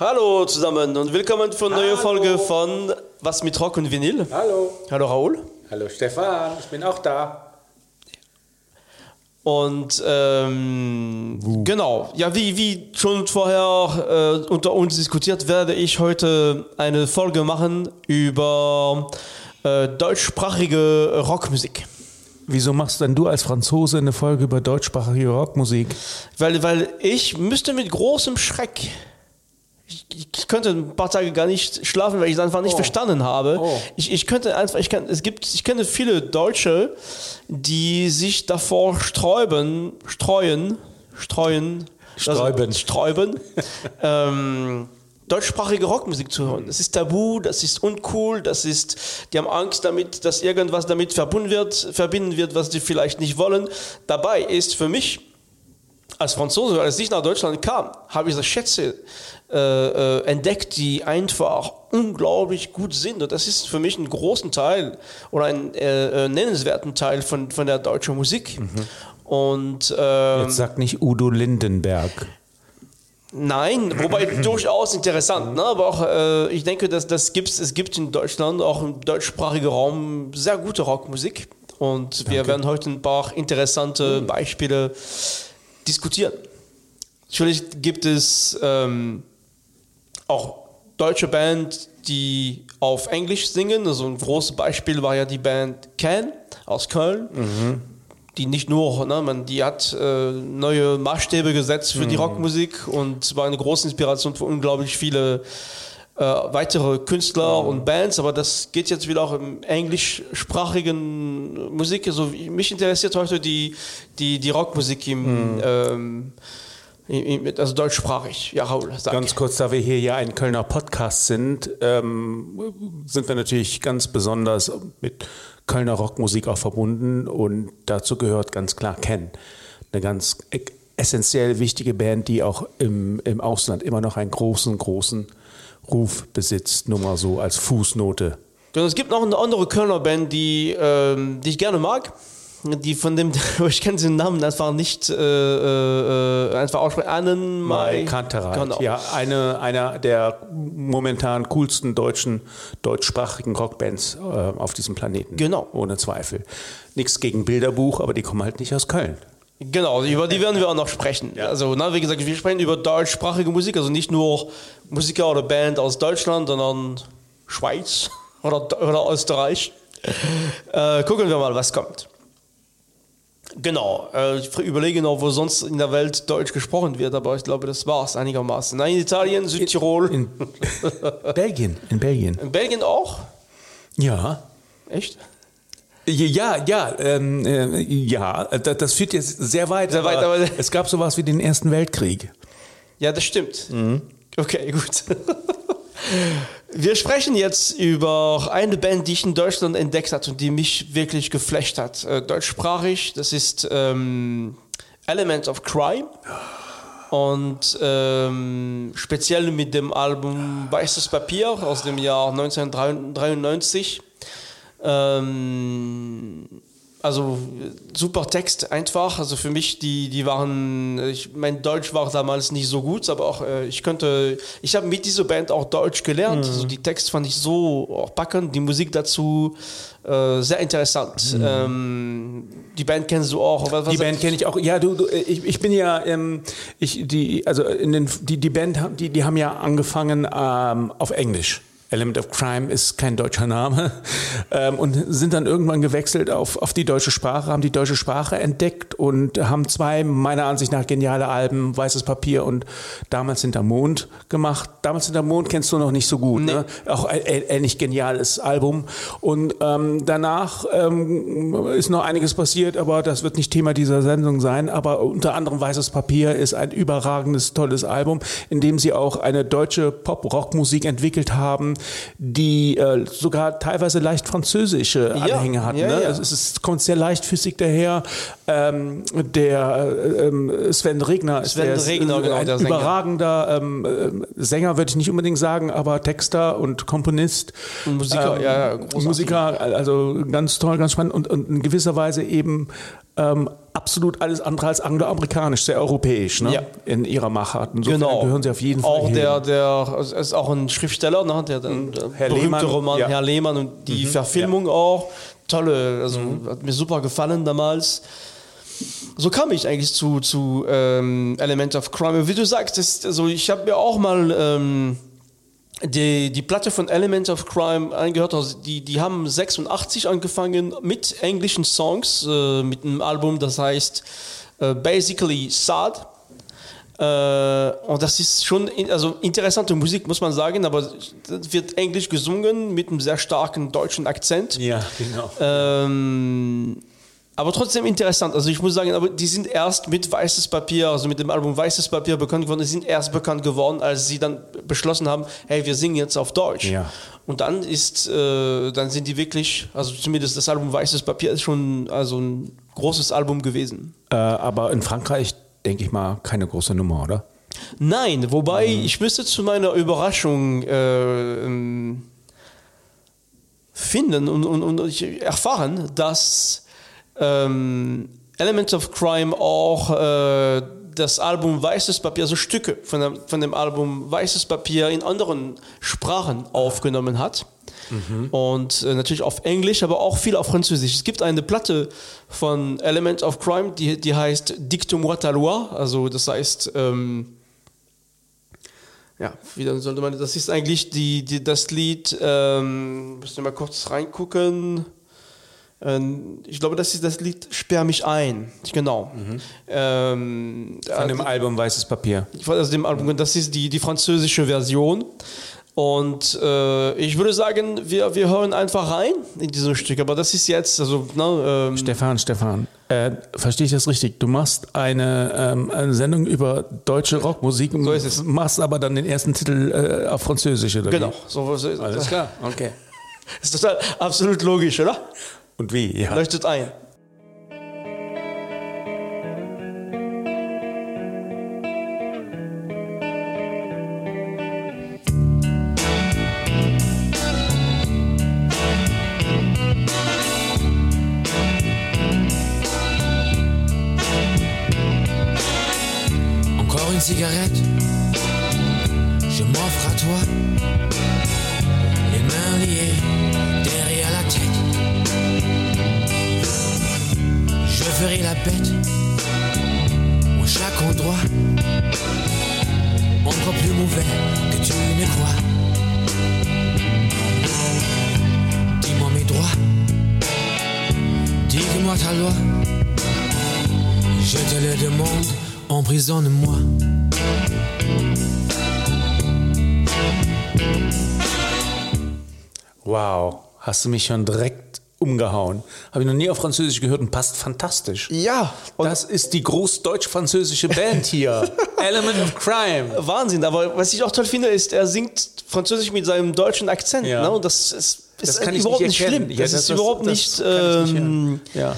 Hallo zusammen und willkommen für eine neue Folge von Was mit Rock und Vinyl. Hallo. Hallo Raoul. Hallo Stefan, ich bin auch da. Und ähm, genau, ja, wie, wie schon vorher äh, unter uns diskutiert, werde ich heute eine Folge machen über äh, deutschsprachige Rockmusik. Wieso machst denn du als Franzose eine Folge über deutschsprachige Rockmusik? Weil, weil ich müsste mit großem Schreck ich, ich, könnte ein paar Tage gar nicht schlafen, weil ich es einfach nicht oh. verstanden habe. Oh. Ich, ich könnte einfach, ich kann, es gibt, ich kenne viele Deutsche, die sich davor sträuben, streuen, streuen, sträuben, also, sträuben ähm, deutschsprachige Rockmusik zu hören. Das ist tabu, das ist uncool, das ist, die haben Angst damit, dass irgendwas damit verbunden wird, verbinden wird, was sie vielleicht nicht wollen. Dabei ist für mich als Franzose, als ich nach Deutschland kam, habe ich das Schätze äh, äh, entdeckt, die einfach unglaublich gut sind. Und das ist für mich ein großen Teil oder ein äh, äh nennenswerten Teil von, von der deutschen Musik. Mhm. Und, ähm, Jetzt sagt nicht Udo Lindenberg. Nein, wobei durchaus interessant, ne? aber auch äh, ich denke, dass das gibt's, es gibt in Deutschland auch im deutschsprachigen Raum sehr gute Rockmusik und wir Danke. werden heute ein paar interessante mhm. Beispiele diskutieren. Natürlich gibt es ähm, auch deutsche Band, die auf Englisch singen. Also ein großes Beispiel war ja die Band Can aus Köln. Mhm. Die nicht nur, ne, man, die hat äh, neue Maßstäbe gesetzt für mhm. die Rockmusik und war eine große Inspiration für unglaublich viele äh, weitere Künstler mhm. und Bands, aber das geht jetzt wieder auch im englischsprachigen Musik. Also mich interessiert heute die, die, die Rockmusik im mhm. ähm, also deutschsprachig, ja, Raul. Sag. Ganz kurz, da wir hier ja ein Kölner Podcast sind, ähm, sind wir natürlich ganz besonders mit Kölner Rockmusik auch verbunden und dazu gehört ganz klar Ken. Eine ganz essentiell wichtige Band, die auch im, im Ausland immer noch einen großen, großen Ruf besitzt, nur mal so als Fußnote. Es gibt noch eine andere Kölner Band, die, ähm, die ich gerne mag die von dem, ich kenne den Namen einfach nicht äh, äh, einfach aussprechen. Annen Mai Kantereit. Genau. Ja, eine, einer der momentan coolsten deutschen, deutschsprachigen Rockbands äh, auf diesem Planeten. Genau. Ohne Zweifel. Nichts gegen Bilderbuch, aber die kommen halt nicht aus Köln. Genau, über die werden wir auch noch sprechen. Ja. Also, na, wie gesagt, wir sprechen über deutschsprachige Musik, also nicht nur Musiker oder Band aus Deutschland, sondern Schweiz oder, oder Österreich. äh, gucken wir mal, was kommt. Genau, äh, ich überlege noch, wo sonst in der Welt Deutsch gesprochen wird, aber ich glaube, das war es einigermaßen. Nein, in Italien, Südtirol. In, in Belgien, in Belgien. In Belgien auch? Ja. Echt? Ja, ja, ähm, äh, ja, das führt jetzt sehr weit. Sehr weit aber aber es gab sowas wie den Ersten Weltkrieg. Ja, das stimmt. Mhm. Okay, gut. Wir sprechen jetzt über eine Band, die ich in Deutschland entdeckt habe und die mich wirklich geflecht hat. Äh, deutschsprachig, das ist ähm, Element of Crime. Und ähm, speziell mit dem Album Weißes Papier aus dem Jahr 1993. Ähm, also super Text einfach. Also für mich, die, die waren, ich, mein Deutsch war damals nicht so gut, aber auch äh, ich könnte, ich habe mit dieser Band auch Deutsch gelernt. Mhm. Also die Text fand ich so auch packend, die Musik dazu äh, sehr interessant. Mhm. Ähm, die Band kennst du auch? Was, die Band kenne ich auch. Ja, du, du ich, ich bin ja, ähm, ich, die, also in den, die, die Band, die, die haben ja angefangen ähm, auf Englisch. Element of Crime ist kein deutscher Name ähm, und sind dann irgendwann gewechselt auf, auf die deutsche Sprache, haben die deutsche Sprache entdeckt und haben zwei meiner Ansicht nach geniale Alben, Weißes Papier und Damals hinter Mond gemacht. Damals hinter Mond kennst du noch nicht so gut, nee. ne? auch ein ähnlich geniales Album und ähm, danach ähm, ist noch einiges passiert, aber das wird nicht Thema dieser Sendung sein, aber unter anderem Weißes Papier ist ein überragendes, tolles Album, in dem sie auch eine deutsche Pop-Rock-Musik entwickelt haben, die äh, sogar teilweise leicht französische Ja, Anhänge hatten. ja, ne? ja. Also es ist, kommt sehr leichtfüßig daher. Ähm, der äh, ähm, Sven Regner ist, Sven der Regner, genau, ein der Sänger. überragender ähm, ähm, Sänger, würde ich nicht unbedingt sagen, aber Texter und Komponist. Und Musiker, Ähm, ja, ja. Musiker, also ganz toll, ganz spannend und, und in gewisser Weise eben ähm, absolut alles andere als angloamerikanisch, sehr europäisch ne? Ja. in ihrer Machart. Insofern Genau. gehören sie auf jeden Fall Auch hin. der, der also ist auch ein Schriftsteller, ne? der, der, der Herr berühmte Lehmann, Roman ja. Mhm. Herr Lehmann und die Verfilmung auch. Tolle, also hat mir super gefallen damals. So kam ich eigentlich zu, zu ähm, Element of Crime. Wie du sagst, das, also ich habe mir auch mal ähm, die, die Platte von Element of Crime angehört. Also die, die haben 86 angefangen mit englischen Songs, äh, mit einem Album, das heißt äh, Basically Sad. Äh, und das ist schon in, also interessante Musik, muss man sagen, aber wird englisch gesungen mit einem sehr starken deutschen Akzent. Ja, genau. Ähm, aber trotzdem interessant. Also ich muss sagen, aber die sind erst mit Weißes Papier, also mit dem Album Weißes Papier bekannt geworden. Die sind erst bekannt geworden, als sie dann beschlossen haben, hey, wir singen jetzt auf Deutsch. Ja. Und dann ist, äh, dann sind die wirklich, also zumindest das Album Weißes Papier ist schon also ein großes Album gewesen. Äh, aber in Frankreich, denke ich mal, keine große Nummer, oder? Nein, wobei Mhm. ich müsste zu meiner Überraschung äh, ähm, finden und, und, und erfahren, dass ähm, Element of Crime auch äh, das Album Weißes Papier, also Stücke von dem, von dem Album Weißes Papier in anderen Sprachen aufgenommen hat. Und äh, natürlich auf Englisch, aber auch viel auf Französisch. Es gibt eine Platte von Element of Crime, die, die heißt Dicte-moi ta loi, also das heißt, ähm, ja, wie dann sollte man, das ist eigentlich die, die, das Lied, ähm, müssen wir mal kurz reingucken. Ähm, ich glaube, das ist das Lied Sperr mich ein. Genau. Ähm, Von dem Album Weißes Papier. aus dem Album, das ist die, die französische Version. Und äh, ich würde sagen, wir, wir hören einfach rein in dieses Stück. Aber das ist jetzt, also, ne, ähm, Stefan, Stefan, äh, verstehe ich das richtig? Du machst eine, ähm, eine Sendung über deutsche Rockmusik, So ist es. machst aber dann den ersten Titel äh, auf Französisch, oder genau. So, so, Alles klar, okay. ist total absolut logisch, oder? Und wie? Ja. Leuchtet ein. Encore une cigarette, je m'offre à toi, les mains liées Je ferai la bête en chaque endroit, encore plus mauvais que tu ne crois. Dis-moi mes droits, dis-moi ta loi. Je te le demande, emprisonne-moi. Wow, hast du mich schon direkt umgehauen. Habe ich noch nie auf Französisch gehört und passt fantastisch. Ja, Das ist die groß-deutsch-französische Band hier. Element of Crime. Wahnsinn. Aber was ich auch toll finde, ist, er singt Französisch mit seinem deutschen Akzent. Ja. Ne? Und das ist, ist Das kann ich überhaupt nicht nicht schlimm. Ja, das, das- ist das- überhaupt nicht. nicht ähm, Ja.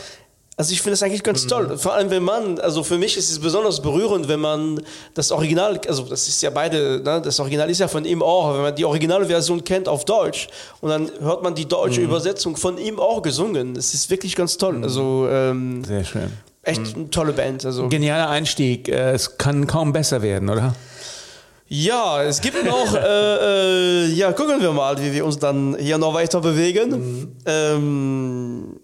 Also ich finde das eigentlich ganz toll. Vor allem, wenn man, also für mich ist es besonders berührend, wenn man das Original, also das ist ja beide, ne, das Original ist ja von ihm auch, wenn man die Originalversion kennt auf Deutsch und dann hört man die deutsche Übersetzung von ihm auch gesungen. Das ist wirklich ganz toll. Also ähm, Sehr schön. echt eine tolle Band. Also Genialer Einstieg. Äh, Es kann kaum besser werden, oder? Ja, es gibt noch, äh, äh, ja, gucken wir mal, wie wir uns dann hier noch weiter bewegen. Ähm,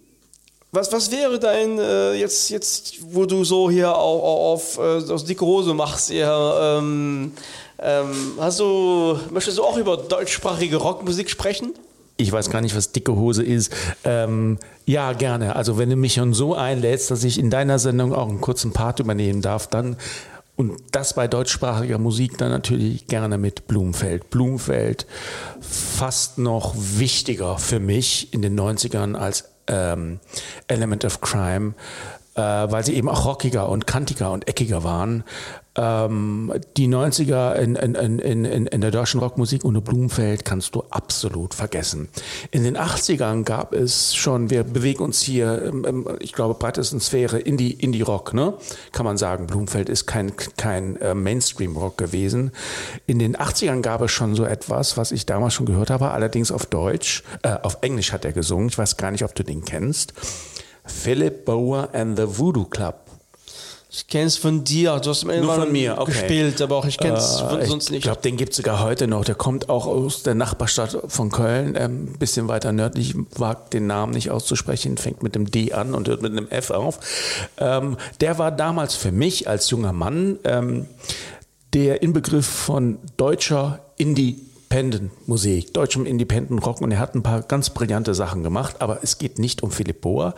was, was wäre dein, äh, jetzt, jetzt, wo du so hier auch auf, äh, aus dicke Hose machst, hier, ähm, ähm, hast du, möchtest du auch über deutschsprachige Rockmusik sprechen? Ich weiß gar nicht, was dicke Hose ist. Ähm, ja, gerne. Also wenn du mich schon so einlädst, dass ich in deiner Sendung auch einen kurzen Part übernehmen darf, dann und das bei deutschsprachiger Musik dann natürlich gerne mit Blumfeld. Blumfeld fast noch wichtiger für mich in den 90ern als ähm, Element of Crime, äh, weil sie eben auch rockiger und kantiger und eckiger waren. Ähm, die 90er in, in, in, in, in der deutschen Rockmusik ohne Blumenfeld kannst du absolut vergessen. In den 80ern gab es schon, wir bewegen uns hier, ich glaube, breitesten Sphäre Indie, Indie-Rock, ne? kann man sagen. Blumenfeld ist kein, kein äh, Mainstream-Rock gewesen. In den 80ern gab es schon so etwas, was ich damals schon gehört habe, allerdings auf Deutsch, äh, auf Englisch hat er gesungen, ich weiß gar nicht, ob du den kennst. Philip Bower and the Voodoo Club. Ich kenne es von dir, du hast Nur von mir, okay. gespielt, aber auch ich kenne es Äh, sonst ich nicht. glaube, den gibt es sogar heute noch. Der kommt auch aus der Nachbarstadt von Köln, ein ähm, bisschen weiter nördlich, wagt den Namen nicht auszusprechen, fängt mit dem D an und hört mit einem F auf. Ähm, der war damals für mich als junger Mann ähm, der Inbegriff von deutscher Independent-Musik, deutschem Independent-Rock und er hat ein paar ganz brillante Sachen gemacht, aber es geht nicht um Philipp Bohr,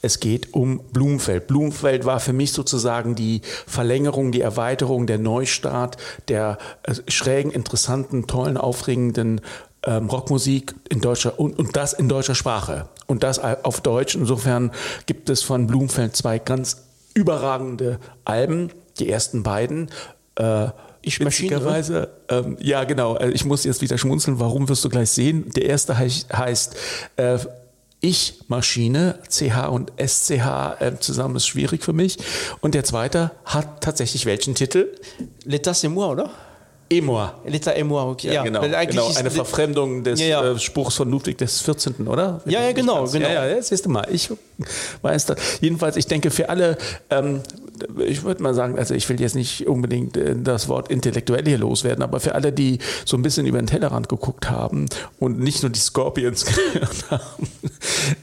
es geht um Blumenfeld. Blumenfeld war für mich sozusagen die Verlängerung, die Erweiterung, der Neustart der äh, schrägen, interessanten, tollen, aufregenden ähm, Rockmusik in deutscher und, und das in deutscher Sprache und das auf Deutsch. Insofern gibt es von Blumenfeld zwei ganz überragende Alben, die ersten beiden. Äh, Ich witzigerweise, ähm, ja genau, äh, ich muss jetzt wieder schmunzeln, warum wirst du gleich sehen. Der erste heißt, äh, Ich Maschine, CH und SCH äh, zusammen ist schwierig für mich. Und der zweite hat tatsächlich welchen Titel? L'état c'est moi, oder? Emor. L'état et moi, okay. Ja, genau. eigentlich genau. ist- Eine Verfremdung des Ja, ja. Äh, Spruchs von Ludwig des 14., oder? Ja, ja, genau, genau. Ja, ja, das siehst du mal. Ich weiß das. Jedenfalls, ich denke, für alle, ähm, ich würde mal sagen, also ich will jetzt nicht unbedingt äh, das Wort intellektuell hier loswerden, aber für alle, die so ein bisschen über den Tellerrand geguckt haben und nicht nur die Scorpions gehört haben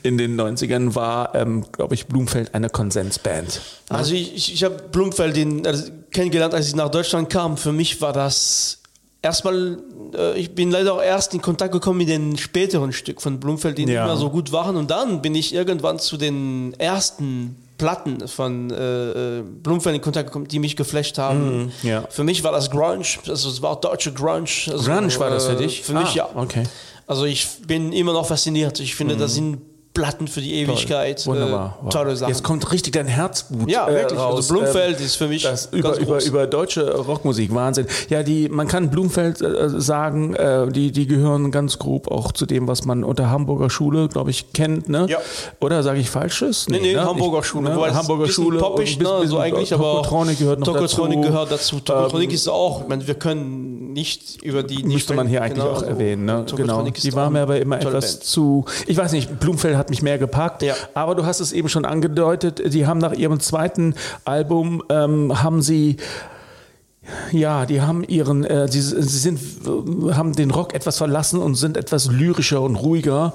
in den 90ern, war, ähm, glaube ich, Blumfeld eine Konsensband. Also ich, ich, ich habe Blumfeld den, also kennengelernt, als ich nach Deutschland kam. Für mich war das erstmal, äh, ich bin leider auch erst in Kontakt gekommen mit den späteren Stück von Blumfeld, die Ja. nicht mehr so gut waren. Und dann bin ich irgendwann zu den ersten Platten von äh, äh, Blumfeld in Kontakt gekommen, die mich geflasht haben. Mhm, ja. Für mich war das Grunge, also es war auch deutsche Grunge. Also, Grunge war das für äh, dich? Für mich Ah, ja. okay. Also ich bin immer noch fasziniert. Ich finde, das sind Platten für die Ewigkeit. Wunderbar. Äh, Wow. tolle Sachen. Jetzt kommt richtig dein Herzblut Ja, äh, wirklich. raus. Also Blumfeld Ähm, ist für mich über, über, groß. über deutsche Rockmusik, Wahnsinn. Ja, die, man kann Blumfeld äh, sagen, äh, die, die gehören ganz grob auch zu dem, was man unter Hamburger Schule, glaube ich, kennt, ne? Ja. Oder sage ich Falsches? Nee, nee, ne? Hamburger Ich- Schule. Ne? Wobei es Hamburger bisschen Schule. Poppig, ein ne, bisschen- so eigentlich, aber gehört noch dazu. gehört dazu. Tokotronic Ähm, ist auch, ich meine, wir können nicht über die... die Müsste man hier eigentlich genau, auch also erwähnen. Ne? Genau. Die war mir aber immer etwas Band. zu. Ich weiß nicht, Blumfeld hat mich mehr gepackt. Ja. Aber du hast es eben schon angedeutet. Die haben nach ihrem zweiten Album ähm, haben sie ja, die haben ihren, äh, sie, sie sind, äh, haben den Rock etwas verlassen und sind etwas lyrischer und ruhiger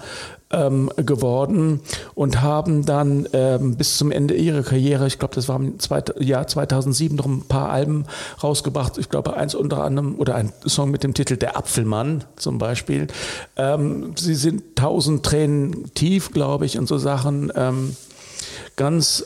ähm, geworden und haben dann ähm, bis zum Ende ihrer Karriere, ich glaube, das war im zweit, Jahr 2007, noch ein paar Alben rausgebracht. Ich glaube, eins unter anderem oder ein Song mit dem Titel Der Apfelmann zum Beispiel. Ähm, sie sind tausend Tränen tief, glaube ich, und so Sachen. Ähm, ganz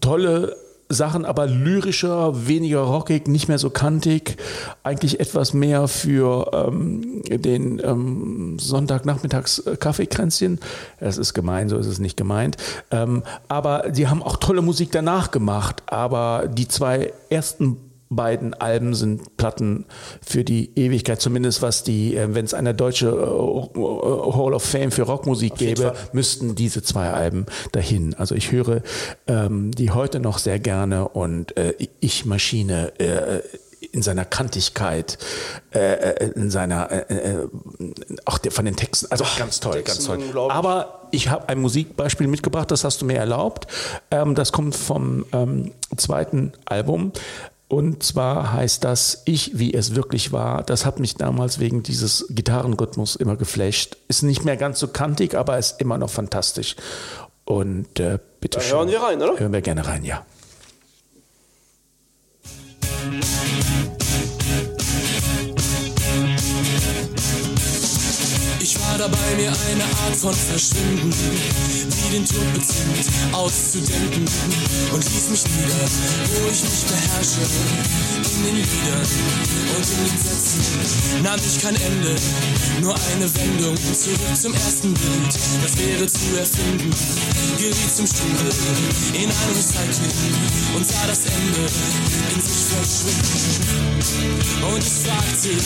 tolle Sachen, aber lyrischer, weniger rockig, nicht mehr so kantig, eigentlich etwas mehr für ähm, den ähm, Sonntagnachmittags äh, Kaffeekränzchen. Das ist gemein, so ist es nicht gemeint. Ähm, aber die haben auch tolle Musik danach gemacht, aber die zwei ersten beiden Alben sind Platten für die Ewigkeit, zumindest was die, äh, wenn es eine deutsche äh, Hall of Fame für Rockmusik gäbe, müssten diese zwei Alben dahin. Also ich höre ähm, die heute noch sehr gerne und äh, Ich Maschine äh, in seiner Kantigkeit, äh, äh, in seiner, auch der, von den Texten, also ganz toll, Texten ganz toll. Aber ich habe ein Musikbeispiel mitgebracht, das hast du mir erlaubt. Ähm, das kommt vom ähm, zweiten Album. Und zwar heißt das Ich, wie es wirklich war. Das hat mich damals wegen dieses Gitarrenrhythmus immer geflasht. Ist nicht mehr ganz so kantig, aber ist immer noch fantastisch. Und äh, bitte Da schön. hören wir rein, oder? Hören wir gerne rein, ja. Ich dabei, mir eine Art von Verschwinden, wie den Tod bezwingt, auszudenken und ließ mich nieder, wo ich mich beherrsche, in den Liedern und in den Sätzen. Nahm ich kein Ende, nur eine Wendung zurück zum ersten Bild, das wäre zu erfinden, geriet zum Strudel in ein Recycling und sah das Ende in sich verschwinden. Und es fragt sich,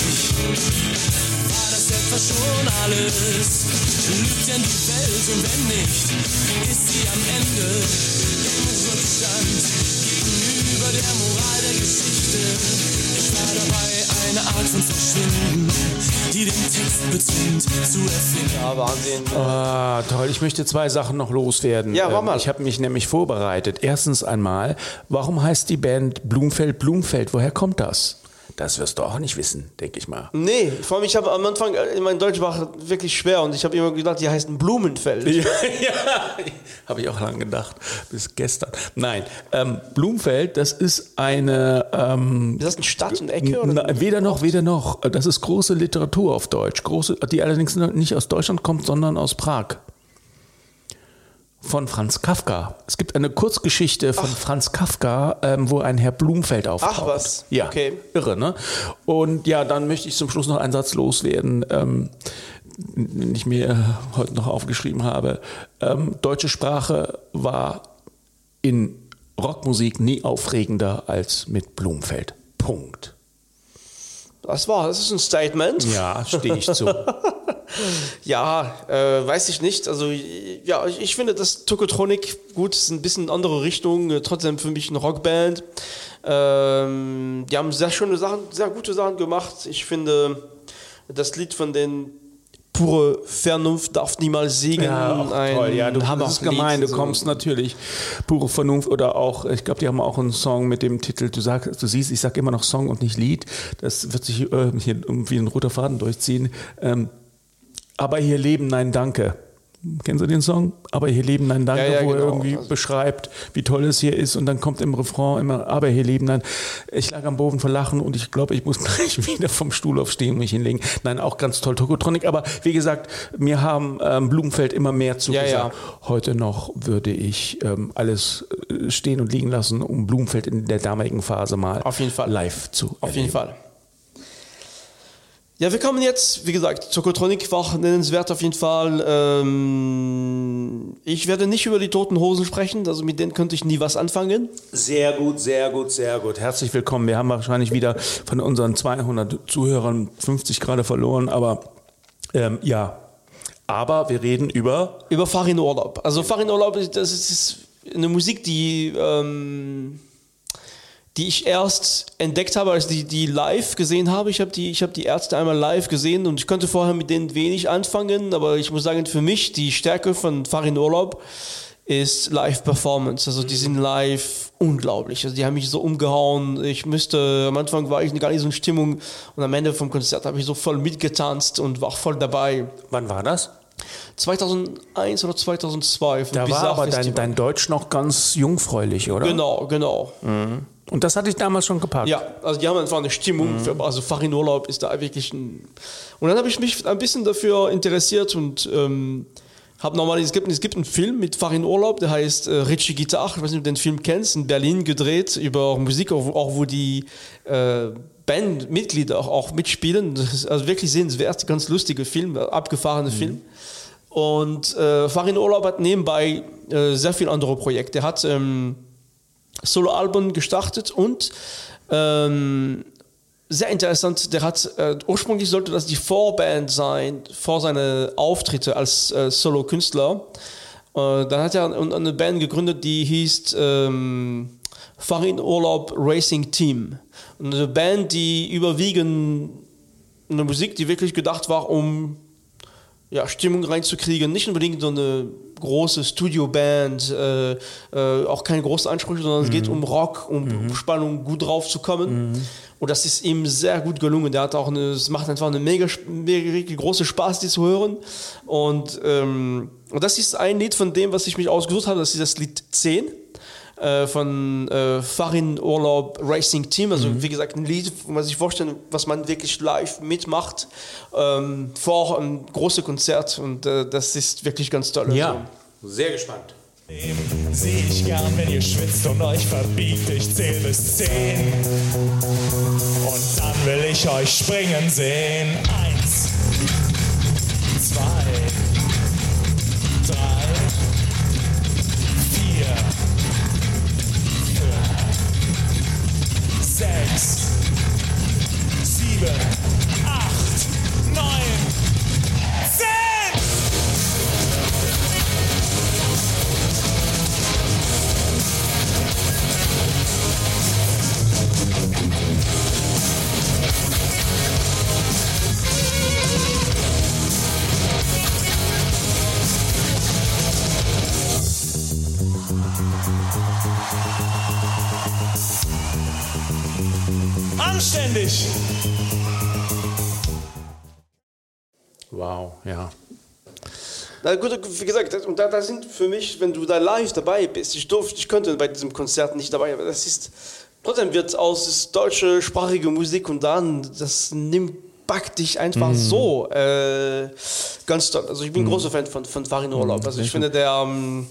das etwa schon alles? Lügt denn die Welt und wenn nicht, ist sie am Ende im Rückstand gegenüber der Moral der Geschichte. Ich war dabei, eine Art von Verschwinden, die den Text bezwingt zu erfinden. Ja, Wahnsinn. Ah, toll. Ich möchte zwei Sachen noch loswerden. Ja, mach Ähm, mal. Ich habe mich nämlich vorbereitet. Erstens einmal, warum heißt die Band Blumfeld Blumfeld? Woher kommt das? Das wirst du auch nicht wissen, denke ich mal. Nee, vor allem, ich habe am Anfang, äh, mein Deutsch war wirklich schwer und ich habe immer gedacht, die heißen Blumenfeld. Ja, ja. habe ich auch lange gedacht, bis gestern. Nein, ähm, Blumfeld, das ist eine. Ähm, Ist das eine Stadt und Ecke? Oder? na, weder noch, weder noch. Das ist große Literatur auf Deutsch, große, die allerdings nicht aus Deutschland kommt, sondern aus Prag. Von Franz Kafka. Es gibt eine Kurzgeschichte von Franz Kafka, ähm, wo ein Herr Blumfeld auftaucht. Ach, was. Ja, Okay. irre, ne? Und ja, dann möchte ich zum Schluss noch einen Satz loswerden, ähm, den ich mir heute noch aufgeschrieben habe. Ähm, deutsche Sprache war in Rockmusik nie aufregender als mit Blumfeld. Punkt. Das war, das ist ein Statement. Ja, stehe ich zu. Ja, äh, weiß ich nicht. Also ja, ich, ich finde, dass Tokotronic gut ist ein bisschen andere Richtung. Äh, trotzdem für mich eine Rockband. Ähm, die haben sehr schöne Sachen, sehr gute Sachen gemacht. Ich finde, das Lied von den pure Vernunft darf niemals siegen. Ja, auch toll. Ja, du, das ist gemein. Du So. kommst natürlich pure Vernunft oder auch, ich glaube, die haben auch einen Song mit dem Titel, du sagst, du siehst, ich sage immer noch Song und nicht Lied. Das wird sich äh, hier irgendwie ein roter Faden durchziehen. Ähm, aber hier leben, nein, danke. Kennst du den Song? Aber hier leben, nein, danke, Ja, ja, wo er genau. irgendwie Also- beschreibt, wie toll es hier ist und dann kommt im Refrain immer, aber hier leben, nein. Ich lag am Boden vor Lachen und ich glaube, ich muss gleich wieder vom Stuhl aufstehen und mich hinlegen. Nein, auch ganz toll, Tokotronic. Aber wie gesagt, mir haben ähm, Blumenfeld immer mehr zugesagt. Ja. Heute noch würde ich ähm, alles äh, stehen und liegen lassen, um Blumenfeld in der damaligen Phase mal Auf jeden Fall. live zu Auf jeden Fall. Ja, wir kommen jetzt, wie gesagt, Tokotronic war nennenswert auf jeden Fall. Ähm, ich werde nicht über die Toten Hosen sprechen, also mit denen könnte ich nie was anfangen. Sehr gut, sehr gut, sehr gut. Herzlich willkommen. Wir haben wahrscheinlich wieder von unseren 200 Zuhörern 50 gerade verloren, aber ähm, ja. Aber wir reden über. Über Farin Urlaub. Also Farin Urlaub, das ist eine Musik, die, ähm, die ich erst entdeckt habe, als ich die, die live gesehen habe. Ich habe die, ich habe die Ärzte einmal live gesehen und ich konnte vorher mit denen wenig anfangen, aber ich muss sagen, für mich die Stärke von Farin Urlaub ist Live-Performance. Also die sind live unglaublich. Also die haben mich so umgehauen. Ich müsste, am Anfang war ich gar nicht so in Stimmung und am Ende vom Konzert habe ich so voll mitgetanzt und war voll dabei. Wann war das? 2001 oder 2002. vom Da war aber dein, dein Deutsch noch ganz jungfräulich, oder? Genau, genau. Und das hatte ich damals schon gepackt. Ja, also die haben einfach eine Stimmung. Für, also Farin Urlaub ist da wirklich ein. Und dann habe ich mich ein bisschen dafür interessiert und ähm, habe nochmal, es gibt, es gibt einen Film mit Farin Urlaub, der heißt äh, Richie Guitar. Ich weiß nicht, ob du den Film kennst, in Berlin gedreht über Musik, auch, wo- auch wo die äh, Bandmitglieder auch, auch mitspielen. Das ist also wirklich sehenswert, ganz lustiger Film, abgefahrene Film. Und äh, Farin Urlaub hat nebenbei äh, sehr viele andere Projekte. Er hat ähm, Soloalben gestartet und ähm, sehr interessant, der hat äh, ursprünglich sollte das die Vorband sein vor seine Auftritte als äh, Solo-Künstler. Äh, dann hat er eine, eine Band gegründet, die hieß ähm, Farin Urlaub Racing Team. Und eine Band, die überwiegend eine Musik, die wirklich gedacht war, um ja, Stimmung reinzukriegen. Nicht unbedingt so eine große Studioband, äh, äh, auch keine großen Ansprüche, sondern es geht um Rock, um, um Spannung, gut drauf zu kommen. Und das ist ihm sehr gut gelungen. Der hat auch eine, es macht einfach eine mega, mega große Spaß, die zu hören. Und, ähm, und das ist ein Lied von dem, was ich mich ausgesucht habe. Das ist das Lied 10. äh, von äh, Farin Urlaub Racing Team. Also wie gesagt, ein Lied, wo man sich vorstellen, was man wirklich live mitmacht ähm, vor einem großen Konzert und äh, das ist wirklich ganz toll. Also, Ja, sehr gespannt. Seh ich gern, wenn ihr schwitzt und euch verbiegt. Ich zähl bis zehn. Und dann will ich euch springen sehen. Eins, zwei, sechs, sieben, acht, neun, zehn. Anständig. Wow, ja. Na gut, wie gesagt, das, und da, da sind für mich, wenn du da live dabei bist, ich durfte, ich könnte bei diesem Konzert nicht dabei, aber das ist, trotzdem wird aus deutsche sprachige Musik und dann, das nimmt, packt dich einfach so äh, ganz toll. Also ich bin ein großer Fan von, von Farin Urlaub. Also ich finde, der, ähm,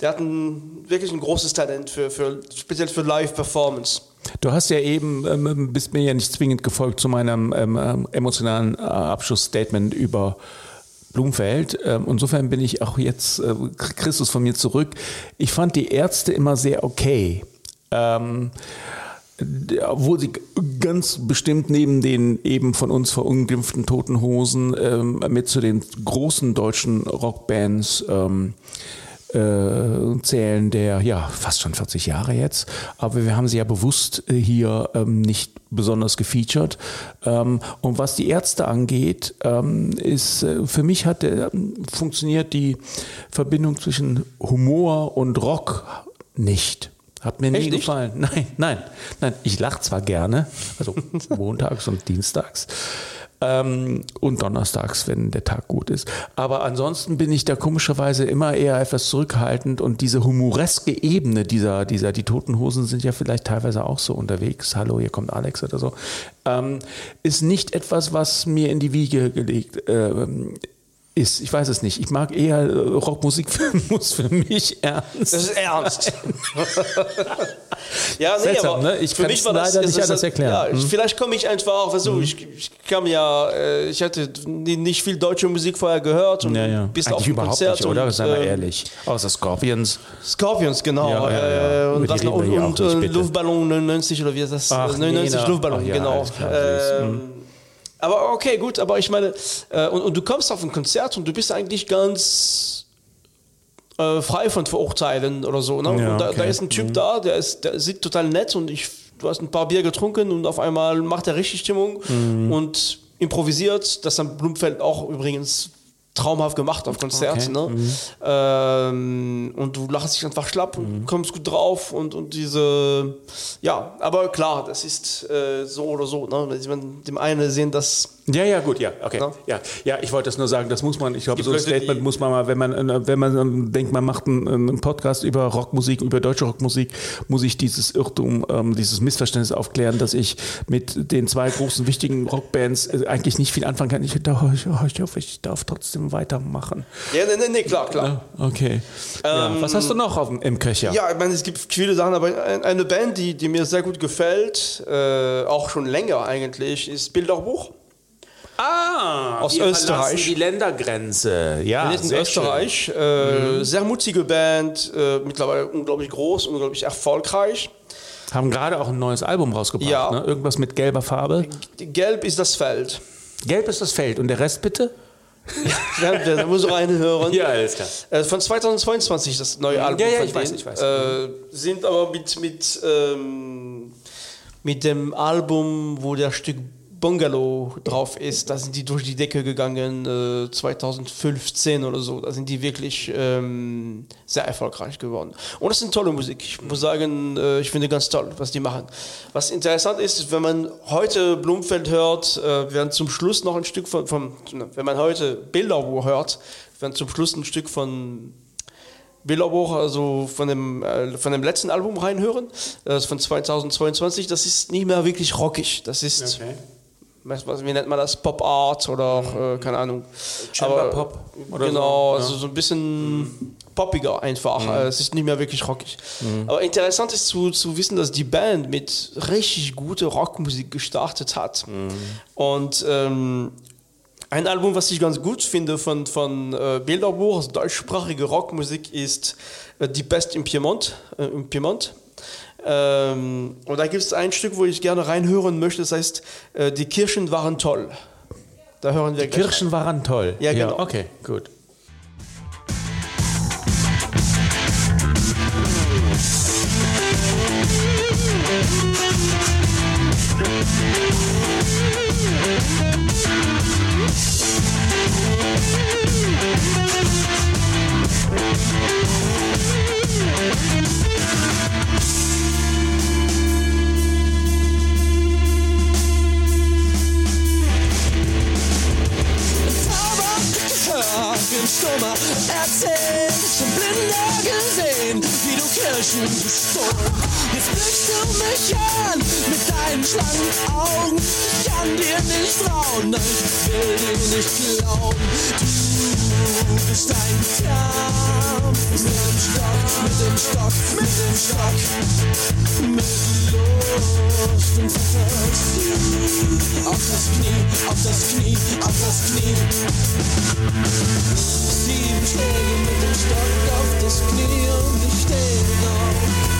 der hat ein, wirklich ein großes Talent für, für speziell für Live-Performance. Du hast ja eben, ähm, bist mir ja nicht zwingend gefolgt zu meinem ähm, ähm, emotionalen äh, Abschlussstatement über Blumfeld. Ähm, insofern bin ich auch jetzt, äh, Christus von mir zurück. Ich fand die Ärzte immer sehr okay. Ähm, obwohl sie ganz bestimmt neben den eben von uns verunglimpften Toten Hosen ähm, mit zu den großen deutschen Rockbands ähm, äh, zählen, der ja fast schon 40 Jahre jetzt, aber wir haben sie ja bewusst äh, hier ähm, nicht besonders gefeatured. Ähm, und was die Ärzte angeht, ähm, ist äh, für mich hat äh, funktioniert die Verbindung zwischen Humor und Rock nicht. Hat mir nie Echt nicht? gefallen. Nein, nein, nein. Ich lache zwar gerne, also montags und dienstags. Ähm, und donnerstags, wenn der Tag gut ist. Aber ansonsten bin ich da komischerweise immer eher etwas zurückhaltend und diese humoreske Ebene dieser, dieser, die Toten Hosen sind ja vielleicht teilweise auch so unterwegs. Hallo, hier kommt Alex oder so. Ähm, ist nicht etwas, was mir in die Wiege gelegt ähm, ist. Ich weiß es nicht. Ich mag eher äh, Rockmusik muss für mich ernst. Das ist ernst. ja, nee, Seltsam, aber ne? Ich für kann's mich war das, leider nicht das ist anders halt- erklären. Ja, Hm. Vielleicht komme ich einfach auch, weißt du, ich, ich kam ja, äh, ich hatte nicht viel deutsche Musik vorher gehört und Ja, ja. bis auf überhaupt Konzert nicht, oder? und, Seien wir ähm, ehrlich. Außer Scorpions. Scorpions, genau. Ja, ja. Äh, und was Und, und bitte. Luftballon 99 oder wie ist das? Ach, 99 nee. Luftballon, Ach genau. alles. Ähm, aber okay, gut, aber ich meine, äh, und, und du kommst auf ein Konzert und du bist eigentlich ganz äh, frei von Verurteilen oder so. Ne? Ja, und da, okay. da ist ein Typ da, der, ist, der sieht total nett und ich, du hast ein paar Bier getrunken und auf einmal macht er richtig Stimmung und improvisiert. Das hat Blumfeld auch übrigens traumhaft gemacht auf Konzerten. Okay. Ne? Ähm, und du lachst dich einfach schlapp und kommst gut drauf und, und diese, ja, aber klar, das ist äh, so oder so. Ne? Dem einen sehen das Ja, ja, gut, ja, okay. Ja. Ja, ja, ich wollte das nur sagen, das muss man, ich glaube, so ein Statement muss man mal, wenn man, äh, wenn man ähm, denkt, man macht einen, einen Podcast über Rockmusik, über deutsche Rockmusik, muss ich dieses Irrtum, ähm, dieses Missverständnis aufklären, dass ich mit den zwei großen wichtigen Rockbands äh, eigentlich nicht viel anfangen kann. Ich, ich, hoffe, ich darf trotzdem weitermachen. Ja, nee, nee, nee, klar, klar. Okay. ja. Was hast du noch auf, im Köcher? Ja, ich meine, es gibt viele Sachen, aber ein- eine Band, die, die mir sehr gut gefällt, äh, auch schon länger eigentlich, ist Bilderbuch. Ah, Aus wir Österreich. Die Ländergrenze. Ja, Die ist in Österreich. Äh, Sehr mutige Band, äh, mittlerweile unglaublich groß, unglaublich erfolgreich. Haben gerade auch ein neues Album rausgebracht. Ja. Ne? Irgendwas mit gelber Farbe. Gelb ist das Feld. Gelb ist das Feld. Und der Rest bitte? Ja, da muss ich reinhören. alles klar. Äh, Von 2022 das neue Album. ja, von ich weiß, ich weiß. Äh, sind aber mit, mit, ähm, mit dem Album, wo der Stück Bungalow drauf ist, da sind die durch die Decke gegangen, äh, 2015 oder so. Da sind die wirklich ähm, sehr erfolgreich geworden. Und das ist eine tolle Musik. Ich muss sagen, äh, ich finde ganz toll, was die machen. Was interessant ist, wenn man heute Blumfeld hört, äh, werden zum Schluss noch ein Stück von, von wenn man heute Bilderbuch hört, werden zum Schluss ein Stück von Bilderbuch, also von dem, äh, von dem letzten Album reinhören, das ist von 2022, das ist nicht mehr wirklich rockig. Das ist, was, was, wie nennt man das, Pop Art oder auch, äh, keine Ahnung. Chamber Aber, Pop genau, so, ja. also so ein bisschen poppiger einfach. Äh, Es ist nicht mehr wirklich rockig. Aber interessant ist zu, zu wissen, dass die Band mit richtig guter Rockmusik gestartet hat. Und ähm, ein Album, was ich ganz gut finde von, von äh, Bilderbuch, also deutschsprachige Rockmusik, ist äh, Die Best im Piemont. Äh, im Piemont. Ähm, und da gibt es ein Stück, wo ich gerne reinhören möchte, das heißt, äh, Die Kirchen waren toll. Da hören wir gleich Kirschen waren toll. Ja, genau. okay, gut. Tag im Stummer erzählt, schon blinder gesehen, wie du Kirschen gestohlen. Jetzt blickst du mich an mit deinen schlanken Augen. Ich kann dir nicht trauen, nein, ich will dir nicht glauben. Du bist ein Kampf mit dem Stock, mit dem Stock, mit dem Stock, mit Lust und Fantasie. Auf das Knie, auf das Knie, auf das Knie. Sieben Schläge mit dem Stock auf das Knie und ich stehe noch.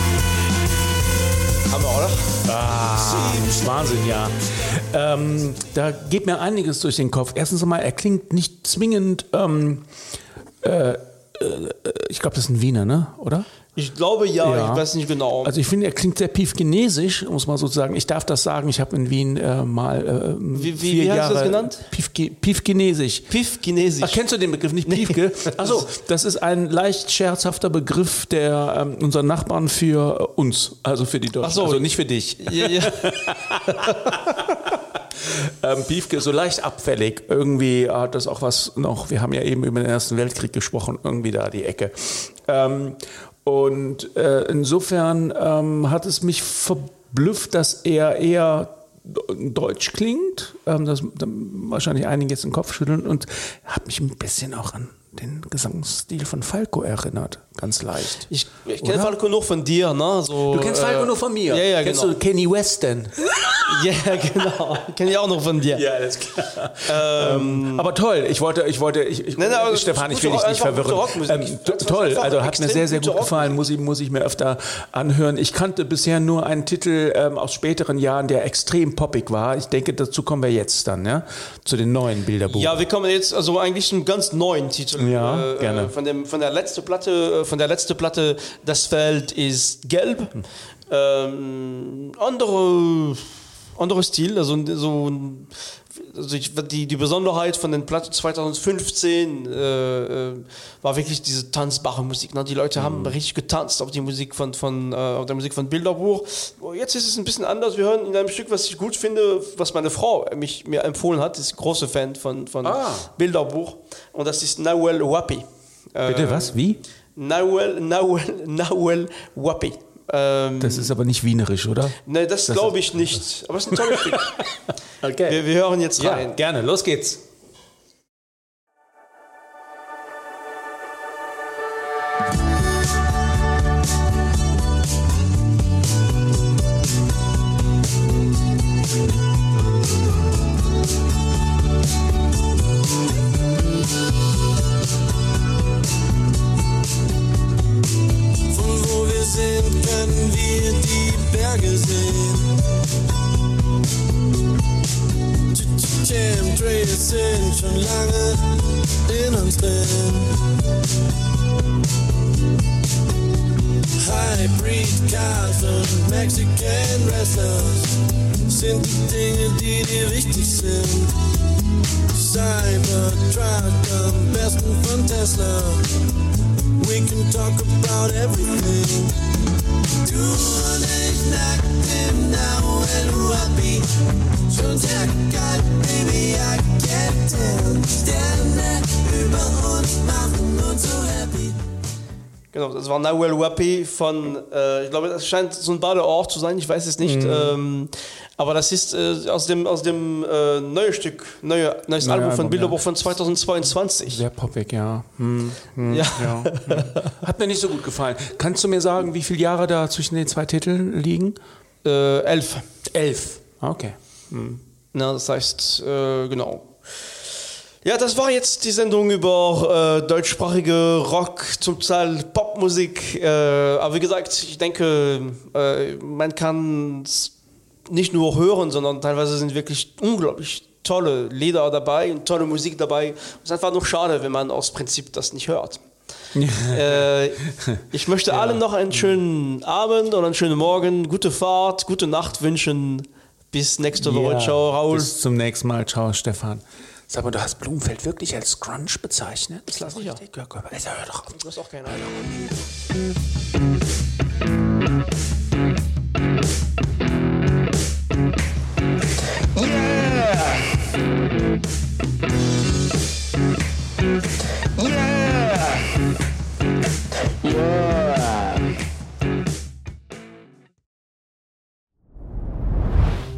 Haben wir auch noch? Ah, Wahnsinn, ja. Ähm, da geht mir einiges durch den Kopf. Erstens einmal, er klingt nicht zwingend, ähm, äh, äh, ich glaube, das ist ein Wiener, ne? oder? Ich glaube ja, Ja. ich weiß nicht genau. Also ich finde, er klingt sehr piefgenesisch, muss man so sagen. Ich darf das sagen, ich habe in Wien äh, mal äh, Wie- wie- vier wie hast du Jahre das genannt? Piefge piefgenesisch. Ach, kennst du den Begriff nicht Piefke? Achso, das ist ein leicht scherzhafter Begriff der ähm, unserer Nachbarn für uns, also für die Deutschen, Ach so. also nicht für dich. ja, ja. Ähm, Piefke so leicht abfällig. Irgendwie hat das auch was noch, wir haben ja eben über den Ersten Weltkrieg gesprochen, irgendwie da die Ecke. Ähm, und äh, insofern ähm, hat es mich verblüfft, dass er eher deutsch klingt, ähm, das da wahrscheinlich einige jetzt den Kopf schütteln und hat mich ein bisschen auch an den Gesangsstil von Falco erinnert, ganz leicht. Ich, ich kenne? Falco nur von dir, ne? So, Du kennst Falco äh, nur von mir. Ja, ja, Kennst genau. du Kenny West denn? Ja, genau. Kenne ich auch noch von dir. Ja, alles klar. Ähm, aber toll, ich wollte, ich wollte, ich, ich, Nein, nein, Stefan, ich will dich nicht verwirren. Ähm, toll, also hat mir sehr, sehr gut gefallen, muss ich, muss ich mir öfter anhören. Ich kannte bisher nur einen Titel ähm, aus späteren Jahren, der extrem poppig war. Ich denke, dazu kommen wir jetzt dann, ja, zu den neuen Bilderbuch. Ja, wir kommen jetzt also eigentlich einen ganz neuen Titel. Ja, äh, gerne. Von, dem, von der letzten Platte, äh, von der letzten Platte, das Feld ist gelb. Hm. Ähm, andere, andere Stil, also so also ich, die, die Besonderheit von den Platten 2015 äh, äh, war wirklich diese tanzbare Musik. Ne? Die Leute haben richtig getanzt auf die Musik von, von äh, auf der Musik von Bilderbuch. Oh, Jetzt ist es ein bisschen anders. Wir hören in einem Stück, was ich gut finde, was meine Frau mich mir empfohlen hat. Ist große Fan von, von Ah. Bilderbuch. Und das ist Nawel Wapi. Äh, Bitte, was? Wie? Nawel, Nawel, Nawel Wapi. Ähm, Das ist aber nicht wienerisch, oder? ne, das, glaube ich nicht. Aber es ist ein tolles Stück. Okay. Wir, wir hören jetzt Ja, rein. gerne, los geht's. Cybertruck am besten von Tesla. We can talk about everything. Du und ich nackt im Now and Wabi. Schon sehr geil, baby, I can't tell. Sterne über uns machen uns so happy. Genau, das war Nawel Wapi von, äh, ich glaube, das scheint so ein Badeort zu sein, ich weiß es nicht. Ähm, aber das ist äh, aus dem, aus dem äh, neuen Stück, neue, neues Neue Album von Album, Bilderbuch ja. von 2022. Sehr poppig, ja. Hm, hm, Ja. ja. hm. Hat mir nicht so gut gefallen. Kannst du mir sagen, wie viele Jahre da zwischen den zwei Titeln liegen? Äh, elf. Elf. Okay. Na, das heißt, äh, genau. Ja, das war jetzt die Sendung über äh, deutschsprachige Rock, zum Teil Popmusik. Äh, aber wie gesagt, ich denke, äh, man kann es nicht nur hören, sondern teilweise sind wirklich unglaublich tolle Lieder dabei und tolle Musik dabei. Es ist einfach nur schade, wenn man aus Prinzip das nicht hört. äh, ich möchte allen noch einen schönen Abend oder einen schönen Morgen, gute Fahrt, gute Nacht wünschen. Bis nächste Woche. Ja, Ciao, Raul. Bis zum nächsten Mal. Ciao, Stefan. Sag mal, du hast Blumenfeld wirklich als Grunge bezeichnet? Das Ja. richtig? Ja, Gott, also, hör doch auf. Du hast auch keine Ahnung.